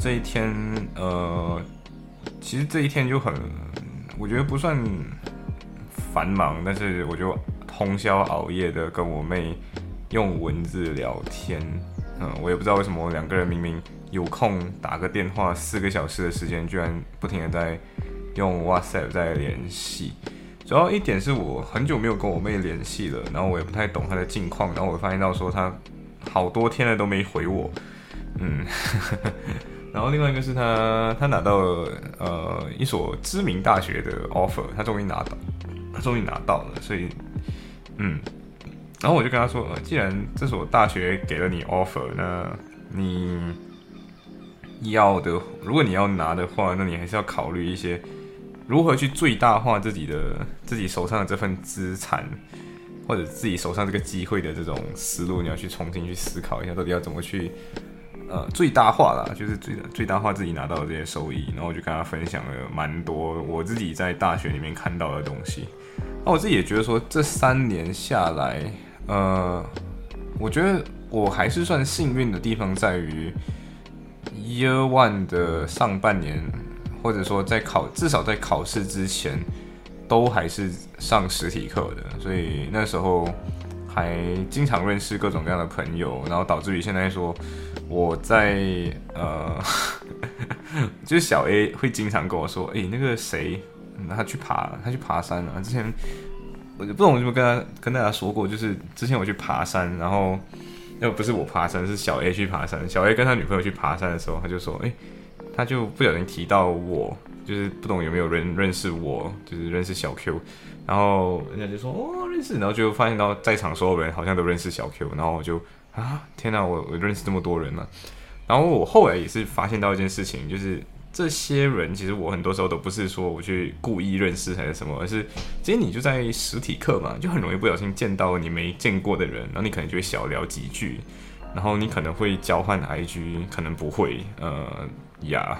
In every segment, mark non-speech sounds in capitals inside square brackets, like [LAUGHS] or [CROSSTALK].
这一天，呃，其实这一天就很，我觉得不算繁忙，但是我就通宵熬夜的跟我妹用文字聊天。嗯，我也不知道为什么两个人明明有空打个电话，四个小时的时间，居然不停的在用 WhatsApp 在联系。主要一点是我很久没有跟我妹联系了，然后我也不太懂她的近况，然后我发现到说她好多天了都没回我。嗯，[LAUGHS] 然后另外一个是他，他拿到了呃一所知名大学的 offer，他终于拿到，他终于拿到了，所以嗯，然后我就跟他说，既然这所大学给了你 offer，那你要的，如果你要拿的话，那你还是要考虑一些如何去最大化自己的自己手上的这份资产，或者自己手上这个机会的这种思路，你要去重新去思考一下，到底要怎么去。呃，最大化啦，就是最最大化自己拿到的这些收益，然后我就跟他分享了蛮多我自己在大学里面看到的东西。那我自己也觉得说，这三年下来，呃，我觉得我还是算幸运的地方在于，Year One 的上半年，或者说在考至少在考试之前，都还是上实体课的，所以那时候还经常认识各种各样的朋友，然后导致于现在说。我在呃，[LAUGHS] 就是小 A 会经常跟我说，哎，那个谁，他去爬，他去爬山了。之前我就不懂，有没有跟他跟大家说过，就是之前我去爬山，然后又不是我爬山，是小 A 去爬山。小 A 跟他女朋友去爬山的时候，他就说，哎，他就不小心提到我，就是不懂有没有人认识我，就是认识小 Q。然后人家就说，哦，认识。然后就发现到在场所有人好像都认识小 Q，然后我就。啊，天哪！我我认识这么多人嘛。然后我后来也是发现到一件事情，就是这些人其实我很多时候都不是说我去故意认识还是什么，而是其实你就在实体课嘛，就很容易不小心见到你没见过的人，然后你可能就会小聊几句，然后你可能会交换 IG，可能不会，呃呀。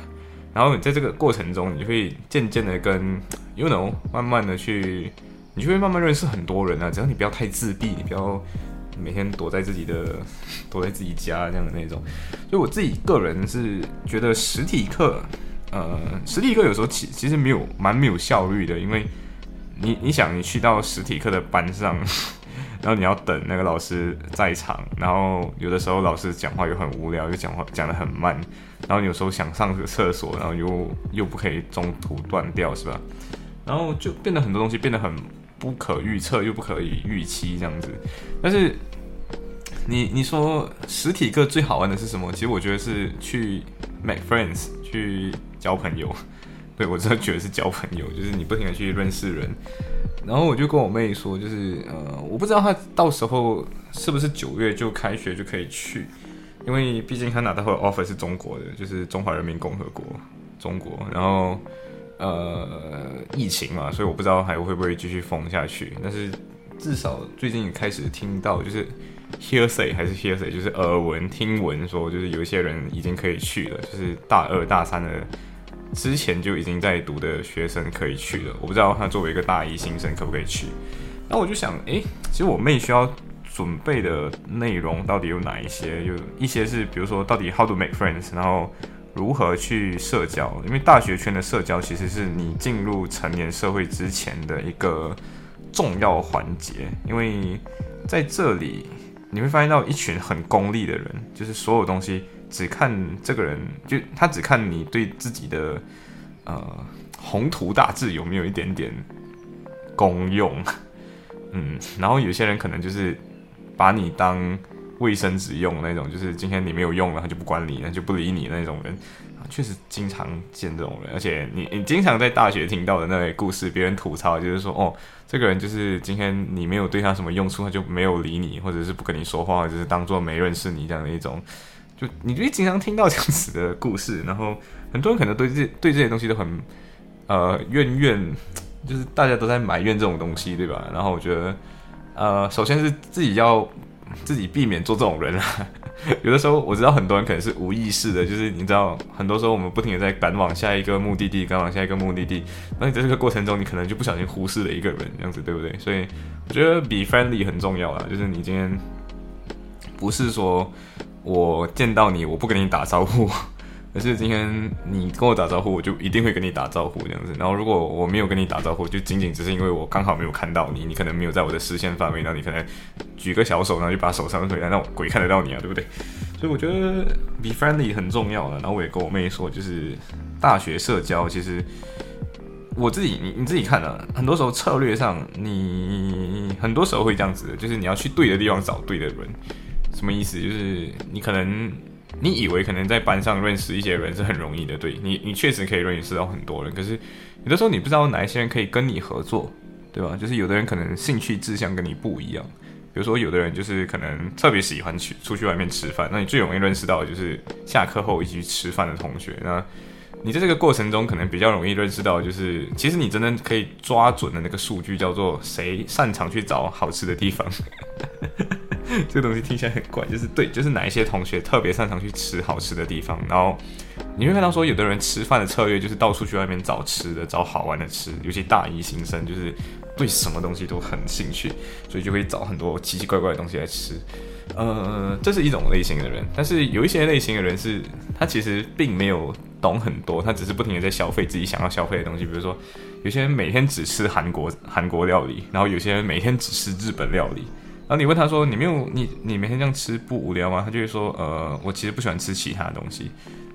然后你在这个过程中，你会渐渐的跟 you know 慢慢的去，你就会慢慢认识很多人啊。只要你不要太自闭，你不要。每天躲在自己的，[LAUGHS] 躲在自己家这样的那种，所以我自己个人是觉得实体课，呃，实体课有时候其其实没有蛮没有效率的，因为你你想你去到实体课的班上，[LAUGHS] 然后你要等那个老师在场，然后有的时候老师讲话又很无聊，又讲话讲的很慢，然后有时候想上个厕所，然后又又不可以中途断掉，是吧？然后就变得很多东西变得很不可预测，又不可以预期这样子，但是。你你说实体课最好玩的是什么？其实我觉得是去 make friends，去交朋友。[LAUGHS] 对我真的觉得是交朋友，就是你不停的去认识人。然后我就跟我妹说，就是呃，我不知道她到时候是不是九月就开学就可以去，因为毕竟她拿到的 offer 是中国的，就是中华人民共和国中国。然后呃，疫情嘛，所以我不知道还会不会继续封下去。但是至少最近开始听到就是。hearsay 还是 hearsay，就是耳闻听闻说，就是有一些人已经可以去了，就是大二大三的之前就已经在读的学生可以去了。我不知道他作为一个大一新生可不可以去。那我就想，诶，其实我妹需要准备的内容到底有哪一些？有一些是，比如说到底 how to make friends，然后如何去社交，因为大学圈的社交其实是你进入成年社会之前的一个重要环节，因为在这里。你会发现到一群很功利的人，就是所有东西只看这个人，就他只看你对自己的呃宏图大志有没有一点点功用，嗯，然后有些人可能就是把你当卫生纸用那种，就是今天你没有用了，他就不管你，那就不理你那种人。确实经常见这种人，而且你你经常在大学听到的那类故事，别人吐槽就是说，哦，这个人就是今天你没有对他什么用处，他就没有理你，或者是不跟你说话，或者是当做没认识你这样的一种，就你就经常听到这样子的故事，然后很多人可能对这对这些东西都很呃怨怨，就是大家都在埋怨这种东西，对吧？然后我觉得呃，首先是自己要自己避免做这种人啊。[LAUGHS] 有的时候我知道很多人可能是无意识的，就是你知道，很多时候我们不停的在赶往下一个目的地，赶往下一个目的地，那你在这个过程中，你可能就不小心忽视了一个人，这样子对不对？所以我觉得 be friendly 很重要啊，就是你今天不是说我见到你我不跟你打招呼。可是今天你跟我打招呼，我就一定会跟你打招呼这样子。然后如果我没有跟你打招呼，就仅仅只是因为我刚好没有看到你，你可能没有在我的视线范围，那你可能举个小手，然后就把手伸回来，让鬼看得到你啊，对不对？所以我觉得 be friendly 很重要的。然后我也跟我妹说，就是大学社交，其实我自己你你自己看啊，很多时候策略上，你很多时候会这样子的，就是你要去对的地方找对的人。什么意思？就是你可能。你以为可能在班上认识一些人是很容易的，对你，你确实可以认识到很多人。可是有的时候你不知道哪一些人可以跟你合作，对吧？就是有的人可能兴趣志向跟你不一样，比如说有的人就是可能特别喜欢去出去外面吃饭，那你最容易认识到就是下课后一起去吃饭的同学。那你在这个过程中可能比较容易认识到，就是其实你真的可以抓准的那个数据叫做谁擅长去找好吃的地方。[LAUGHS] 这个东西听起来很怪，就是对，就是哪一些同学特别擅长去吃好吃的地方，然后你会看到说，有的人吃饭的策略就是到处去外面找吃的，找好玩的吃，尤其大一新生就是对什么东西都很兴趣，所以就会找很多奇奇怪怪的东西来吃。呃，这是一种类型的人，但是有一些类型的人是，他其实并没有懂很多，他只是不停的在消费自己想要消费的东西，比如说有些人每天只吃韩国韩国料理，然后有些人每天只吃日本料理。然后你问他说：“你没有你你每天这样吃不无聊吗？”他就会说：“呃，我其实不喜欢吃其他东西。”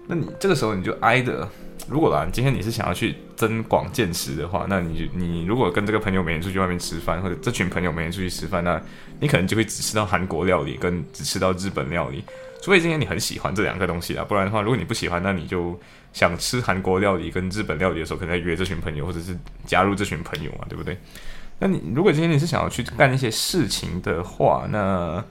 那你这个时候你就挨着，如果啦，今天你是想要去增广见识的话，那你你如果跟这个朋友每天出去外面吃饭，或者这群朋友每天出去吃饭，那你可能就会只吃到韩国料理，跟只吃到日本料理。除非今天你很喜欢这两个东西啊，不然的话，如果你不喜欢，那你就想吃韩国料理跟日本料理的时候，可能约这群朋友，或者是加入这群朋友嘛，对不对？那你如果今天你是想要去干一些事情的话，那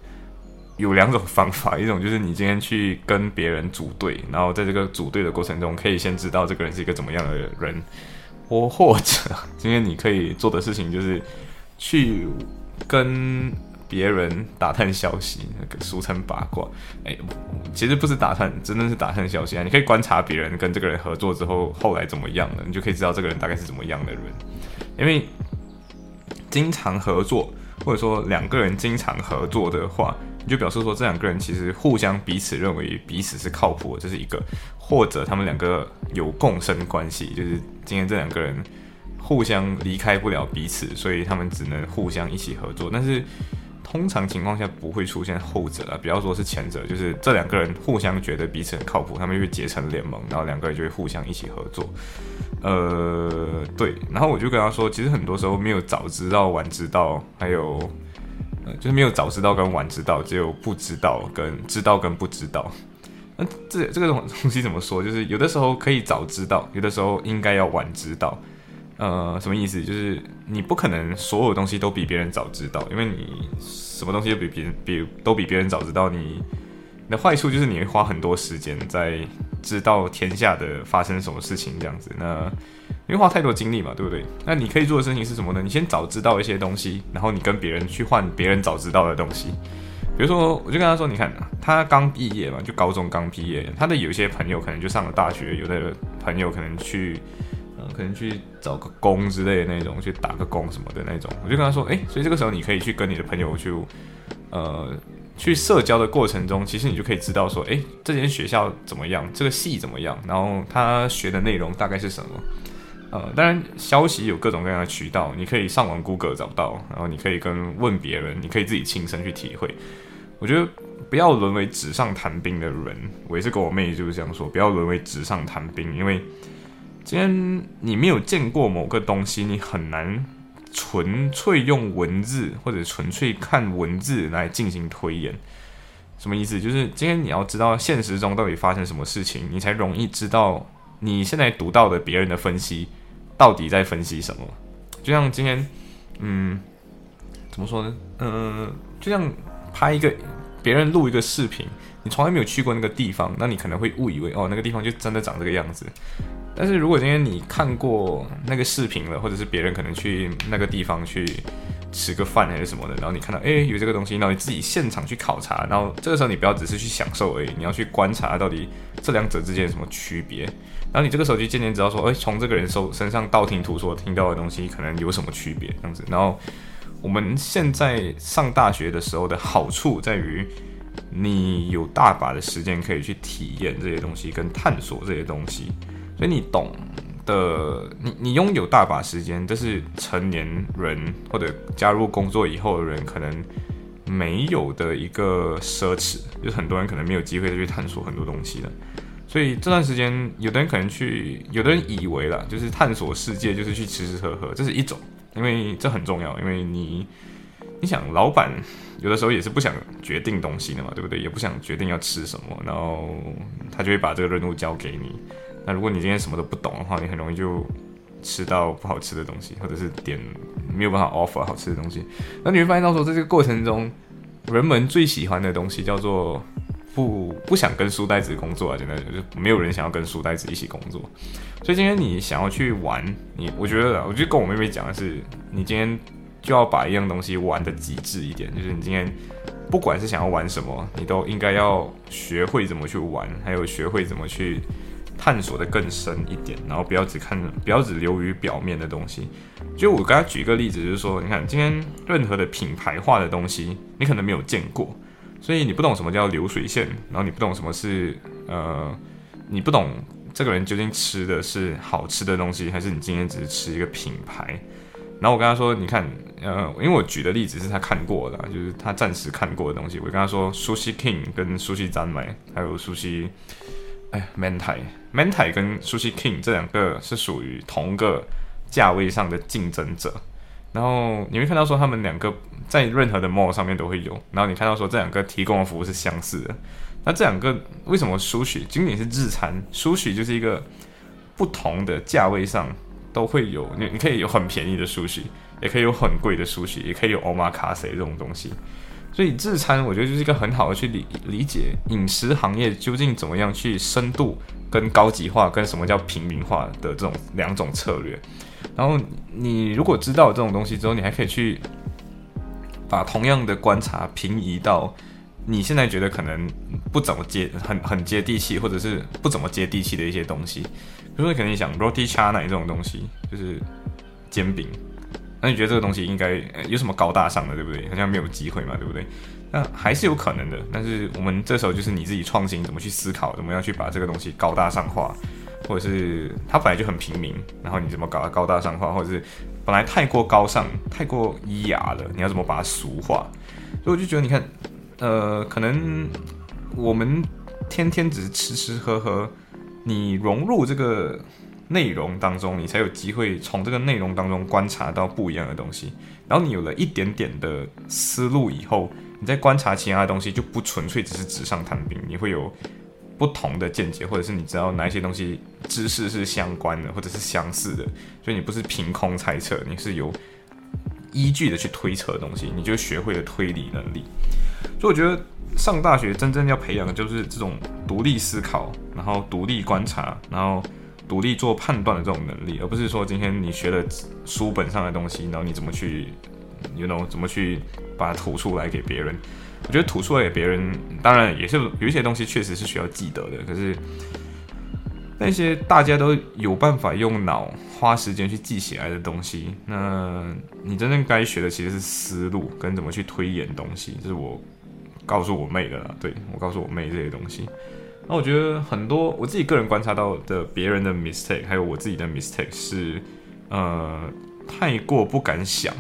有两种方法，一种就是你今天去跟别人组队，然后在这个组队的过程中，可以先知道这个人是一个怎么样的人，或或者今天你可以做的事情就是去跟别人打探消息，俗称八卦。哎，其实不是打探，真的是打探消息啊！你可以观察别人跟这个人合作之后后来怎么样了，你就可以知道这个人大概是怎么样的人，因为。经常合作，或者说两个人经常合作的话，你就表示说这两个人其实互相彼此认为彼此是靠谱的，这是一个；或者他们两个有共生关系，就是今天这两个人互相离开不了彼此，所以他们只能互相一起合作。但是通常情况下不会出现后者啊，不要说是前者，就是这两个人互相觉得彼此很靠谱，他们就会结成联盟，然后两个人就会互相一起合作。呃，对，然后我就跟他说，其实很多时候没有早知道晚知道，还有，呃，就是没有早知道跟晚知道，只有不知道跟知道跟不知道。那这这个东东西怎么说？就是有的时候可以早知道，有的时候应该要晚知道。呃，什么意思？就是你不可能所有东西都比别人早知道，因为你什么东西都比别人比都比别人早知道，你。的坏处就是你会花很多时间在知道天下的发生什么事情这样子，那因为花太多精力嘛，对不对？那你可以做的事情是什么呢？你先早知道一些东西，然后你跟别人去换别人早知道的东西。比如说，我就跟他说，你看他刚毕业嘛，就高中刚毕业，他的有些朋友可能就上了大学，有的朋友可能去，可能去找个工之类的那种，去打个工什么的那种。我就跟他说，诶，所以这个时候你可以去跟你的朋友去，呃。去社交的过程中，其实你就可以知道说，诶，这间学校怎么样，这个系怎么样，然后他学的内容大概是什么。呃，当然消息有各种各样的渠道，你可以上网 Google 找到，然后你可以跟问别人，你可以自己亲身去体会。我觉得不要沦为纸上谈兵的人，我也是跟我妹就是这样说，不要沦为纸上谈兵，因为今天你没有见过某个东西，你很难。纯粹用文字或者纯粹看文字来进行推演，什么意思？就是今天你要知道现实中到底发生什么事情，你才容易知道你现在读到的别人的分析到底在分析什么。就像今天，嗯，怎么说呢？嗯，就像拍一个别人录一个视频，你从来没有去过那个地方，那你可能会误以为哦，那个地方就真的长这个样子。但是如果今天你看过那个视频了，或者是别人可能去那个地方去吃个饭还是什么的，然后你看到哎有这个东西，然后你自己现场去考察，然后这个时候你不要只是去享受而已，你要去观察到底这两者之间有什么区别。然后你这个时候就渐渐知道说，哎，从这个人手身上道听途说听到的东西可能有什么区别这样子。然后我们现在上大学的时候的好处在于。你有大把的时间可以去体验这些东西，跟探索这些东西，所以你懂的，你你拥有大把时间，这是成年人或者加入工作以后的人可能没有的一个奢侈，就是很多人可能没有机会再去探索很多东西了。所以这段时间，有的人可能去，有的人以为了，就是探索世界就是去吃吃喝喝，这是一种，因为这很重要，因为你。你想，老板有的时候也是不想决定东西的嘛，对不对？也不想决定要吃什么，然后他就会把这个任务交给你。那如果你今天什么都不懂的话，你很容易就吃到不好吃的东西，或者是点没有办法 offer 好吃的东西。那你会发现到说，在这个过程中，人们最喜欢的东西叫做不不想跟书呆子工作啊，简单就是没有人想要跟书呆子一起工作。所以今天你想要去玩，你我觉得，我觉得跟我妹妹讲的是，你今天。就要把一样东西玩的极致一点，就是你今天不管是想要玩什么，你都应该要学会怎么去玩，还有学会怎么去探索的更深一点，然后不要只看，不要只流于表面的东西。就我刚才举一个例子，就是说，你看今天任何的品牌化的东西，你可能没有见过，所以你不懂什么叫流水线，然后你不懂什么是呃，你不懂这个人究竟吃的是好吃的东西，还是你今天只是吃一个品牌。然后我跟他说：“你看，呃，因为我举的例子是他看过的，就是他暂时看过的东西。我跟他说，Sushi King 跟 Sushi 赞美，还有 Sushi，哎，Mentai，Mentai 跟 Sushi King 这两个是属于同个价位上的竞争者。然后你会看到说，他们两个在任何的 mall 上面都会有。然后你看到说，这两个提供的服务是相似的。那这两个为什么 Sushi 仅仅是日餐，Sushi 就是一个不同的价位上。”都会有你，你可以有很便宜的苏西，也可以有很贵的苏西，也可以有 Omakase 这种东西。所以自餐我觉得就是一个很好的去理理解饮食行业究竟怎么样去深度跟高级化，跟什么叫平民化的这种两种策略。然后你如果知道这种东西之后，你还可以去把同样的观察平移到你现在觉得可能不怎么接很很接地气，或者是不怎么接地气的一些东西。比如说，可能你想 roti c h a n a 这种东西，就是煎饼，那你觉得这个东西应该有什么高大上的，对不对？好像没有机会嘛，对不对？那还是有可能的。但是我们这时候就是你自己创新，怎么去思考，怎么样去把这个东西高大上化，或者是它本来就很平民，然后你怎么搞它高大上化，或者是本来太过高尚、太过咿雅了，你要怎么把它俗化？所以我就觉得，你看，呃，可能我们天天只是吃吃喝喝。你融入这个内容当中，你才有机会从这个内容当中观察到不一样的东西。然后你有了一点点的思路以后，你再观察其他的东西就不纯粹只是纸上谈兵，你会有不同的见解，或者是你知道哪一些东西知识是相关的，或者是相似的，所以你不是凭空猜测，你是有依据的去推测的东西，你就学会了推理能力。所以我觉得。上大学真正要培养的就是这种独立思考，然后独立观察，然后独立做判断的这种能力，而不是说今天你学了书本上的东西，然后你怎么去，you know，怎么去把它吐出来给别人。我觉得吐出来给别人，当然也是有一些东西确实是需要记得的，可是那些大家都有办法用脑花时间去记起来的东西，那你真正该学的其实是思路跟怎么去推演东西，这是我。告诉我妹的啦，对我告诉我妹这些东西。那我觉得很多我自己个人观察到的别人的 mistake，还有我自己的 mistake 是，呃，太过不敢想。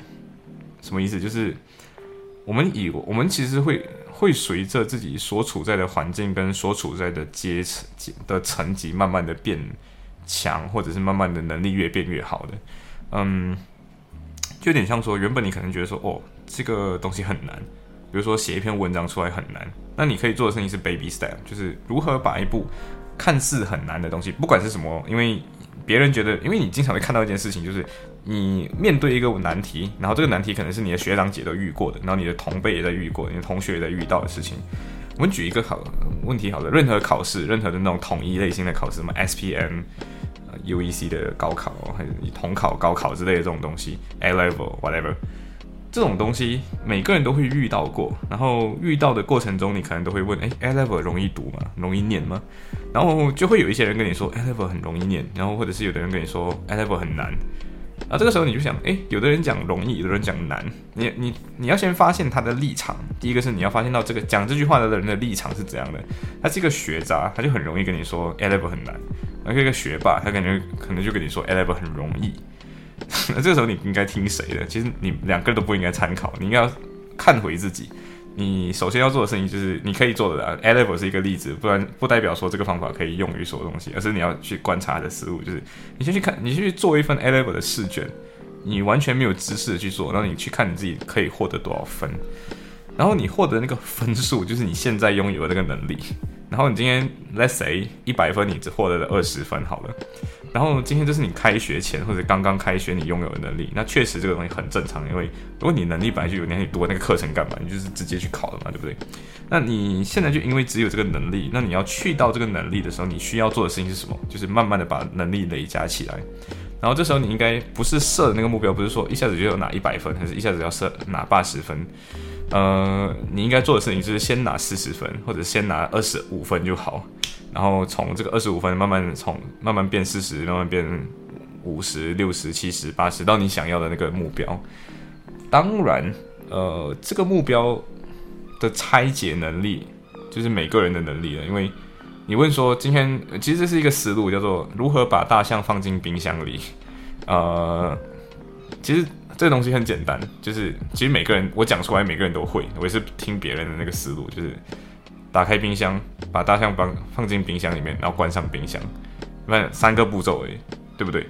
什么意思？就是我们以我们其实会会随着自己所处在的环境跟所处在的阶层的层级，慢慢的变强，或者是慢慢的能力越变越好的。嗯，就有点像说，原本你可能觉得说，哦，这个东西很难。比如说写一篇文章出来很难，那你可以做的事情是 baby step，就是如何把一部看似很难的东西，不管是什么，因为别人觉得，因为你经常会看到一件事情，就是你面对一个难题，然后这个难题可能是你的学长姐都遇过的，然后你的同辈也在遇过，你的同学也在遇到的事情，我们举一个考问题好了，任何考试，任何的那种统一类型的考试，什么 SPM、UEC 的高考，还是统考、高考之类的这种东西，A level whatever，这种东西每个人都会遇到过。然后遇到的过程中，你可能都会问：哎，A level 容易读吗？容易念吗？然后就会有一些人跟你说 A level 很容易念，然后或者是有的人跟你说 A level 很难。啊，这个时候你就想，哎，有的人讲容易，有的人讲难，你你你要先发现他的立场。第一个是你要发现到这个讲这句话的人的立场是怎样的。他是一个学渣，他就很容易跟你说 A level 很难；，而一个学霸，他感觉可能就跟你说 A level 很容易。那 [LAUGHS] 这个时候你应该听谁的？其实你两个人都不应该参考，你应该要看回自己。你首先要做的事情就是你可以做的啊，A level 是一个例子，不然不代表说这个方法可以用于所有东西，而是你要去观察的思路，就是你先去看，你先去做一份 A level 的试卷，你完全没有知识的去做，然后你去看你自己可以获得多少分，然后你获得那个分数就是你现在拥有的那个能力，然后你今天 Let's say 一百分，你只获得了二十分好了。然后今天这是你开学前或者刚刚开学你拥有的能力，那确实这个东西很正常，因为如果你能力本来就有，那你读那个课程干嘛？你就是直接去考了嘛，对不对？那你现在就因为只有这个能力，那你要去到这个能力的时候，你需要做的事情是什么？就是慢慢的把能力累加起来。然后这时候你应该不是设的那个目标，不是说一下子就要拿一百分，还是一下子要设拿八十分？呃，你应该做的事情就是先拿四十分，或者先拿二十五分就好。然后从这个二十五分慢慢从慢慢变四十，慢慢变五十六十七十八十，到你想要的那个目标。当然，呃，这个目标的拆解能力就是每个人的能力了。因为你问说今天，其实这是一个思路，叫做如何把大象放进冰箱里。呃，其实这个东西很简单，就是其实每个人我讲出来，每个人都会。我也是听别人的那个思路，就是。打开冰箱，把大象放放进冰箱里面，然后关上冰箱，那三个步骤而已，对不对？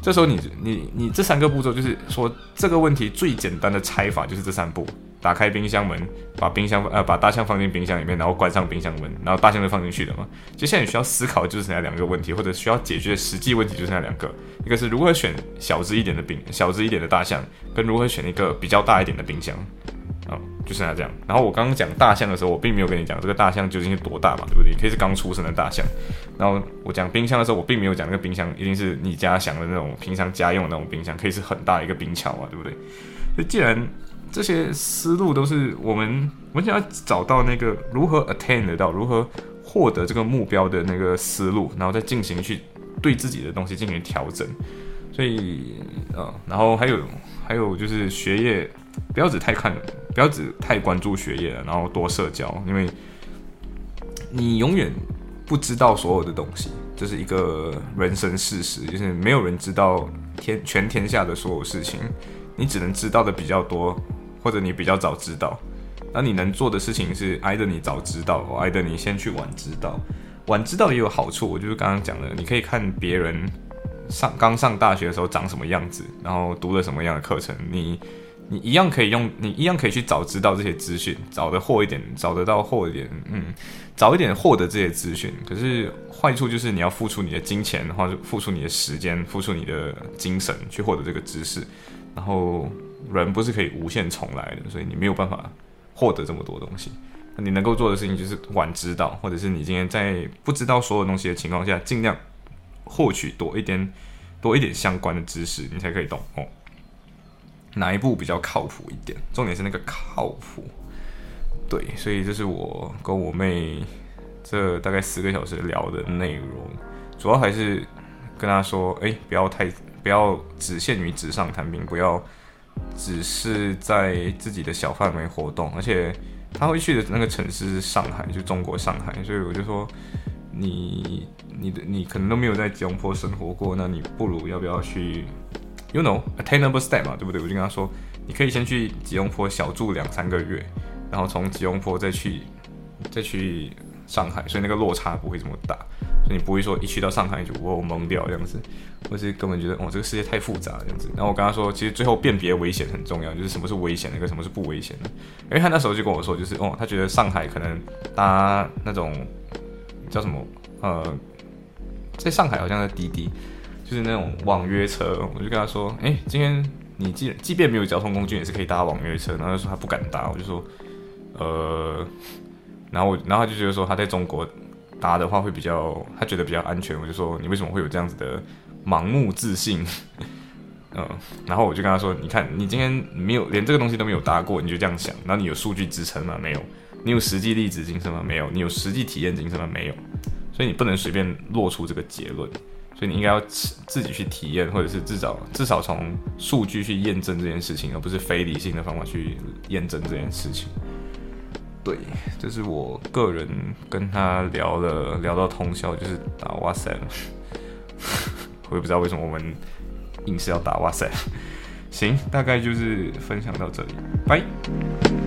这时候你你你这三个步骤就是说这个问题最简单的拆法就是这三步：打开冰箱门，把冰箱呃把大象放进冰箱里面，然后关上冰箱门，然后大象就放进去了嘛。接下来你需要思考就是那两个问题，或者需要解决的实际问题就是那两个：一个是如何选小只一点的冰小只一点的大象，跟如何选一个比较大一点的冰箱。啊，就剩下这样。然后我刚刚讲大象的时候，我并没有跟你讲这个大象究竟是多大嘛，对不对？可以是刚出生的大象。然后我讲冰箱的时候，我并没有讲那个冰箱一定是你家想的那种平常家用的那种冰箱，可以是很大一个冰桥嘛，对不对？那既然这些思路都是我们，我们想要找到那个如何 attain 得到，如何获得这个目标的那个思路，然后再进行去对自己的东西进行调整。所以，呃，然后还有还有就是学业。不要只太看，不要只太关注学业了，然后多社交，因为你永远不知道所有的东西，这是一个人生事实，就是没有人知道天全天下的所有事情，你只能知道的比较多，或者你比较早知道。那你能做的事情是挨着你早知道，挨着你先去晚知道。晚知道也有好处，我就是刚刚讲的，你可以看别人上刚上大学的时候长什么样子，然后读了什么样的课程，你。你一样可以用，你一样可以去找知道这些资讯，早的获一点，找得到获一点，嗯，早一点获得这些资讯。可是坏处就是你要付出你的金钱，或者付出你的时间，付出你的精神去获得这个知识。然后人不是可以无限重来的，所以你没有办法获得这么多东西。你能够做的事情就是晚知道，或者是你今天在不知道所有东西的情况下，尽量获取多一点、多一点相关的知识，你才可以懂哦。哪一步比较靠谱一点？重点是那个靠谱。对，所以这是我跟我妹这大概十个小时聊的内容，主要还是跟她说：哎，不要太不要只限于纸上谈兵，不要只是在自己的小范围活动。而且他会去的那个城市是上海，就中国上海，所以我就说你你的你可能都没有在吉隆坡生活过，那你不如要不要去？You know, attainable step 嘛，对不对？我就跟他说，你可以先去吉隆坡小住两三个月，然后从吉隆坡再去再去上海，所以那个落差不会这么大，你不会说一去到上海就我懵掉这样子，或是根本觉得哦这个世界太复杂这样子。然后我跟他说，其实最后辨别危险很重要，就是什么是危险的，跟什么是不危险的。因为他那时候就跟我说，就是哦，他觉得上海可能搭那种叫什么呃，在上海好像在滴滴。就是那种网约车，我就跟他说：“哎，今天你即即便没有交通工具，也是可以搭网约车。”然后他说他不敢搭，我就说：“呃，然后我，然后他就觉得说他在中国答的话会比较，他觉得比较安全。我就说你为什么会有这样子的盲目自信？[LAUGHS] 嗯，然后我就跟他说，你看你今天没有连这个东西都没有答过，你就这样想，然后你有数据支撑吗？没有。你有实际例子精神吗？没有。你有实际体验精神吗？没有。所以你不能随便落出这个结论。所以你应该要自己去体验，或者是至少至少从数据去验证这件事情，而不是非理性的方法去验证这件事情。对，这是我个人跟他聊了聊到通宵，就是打哇塞。[LAUGHS] 我也不知道为什么我们硬是要打哇塞。行，大概就是分享到这里，拜。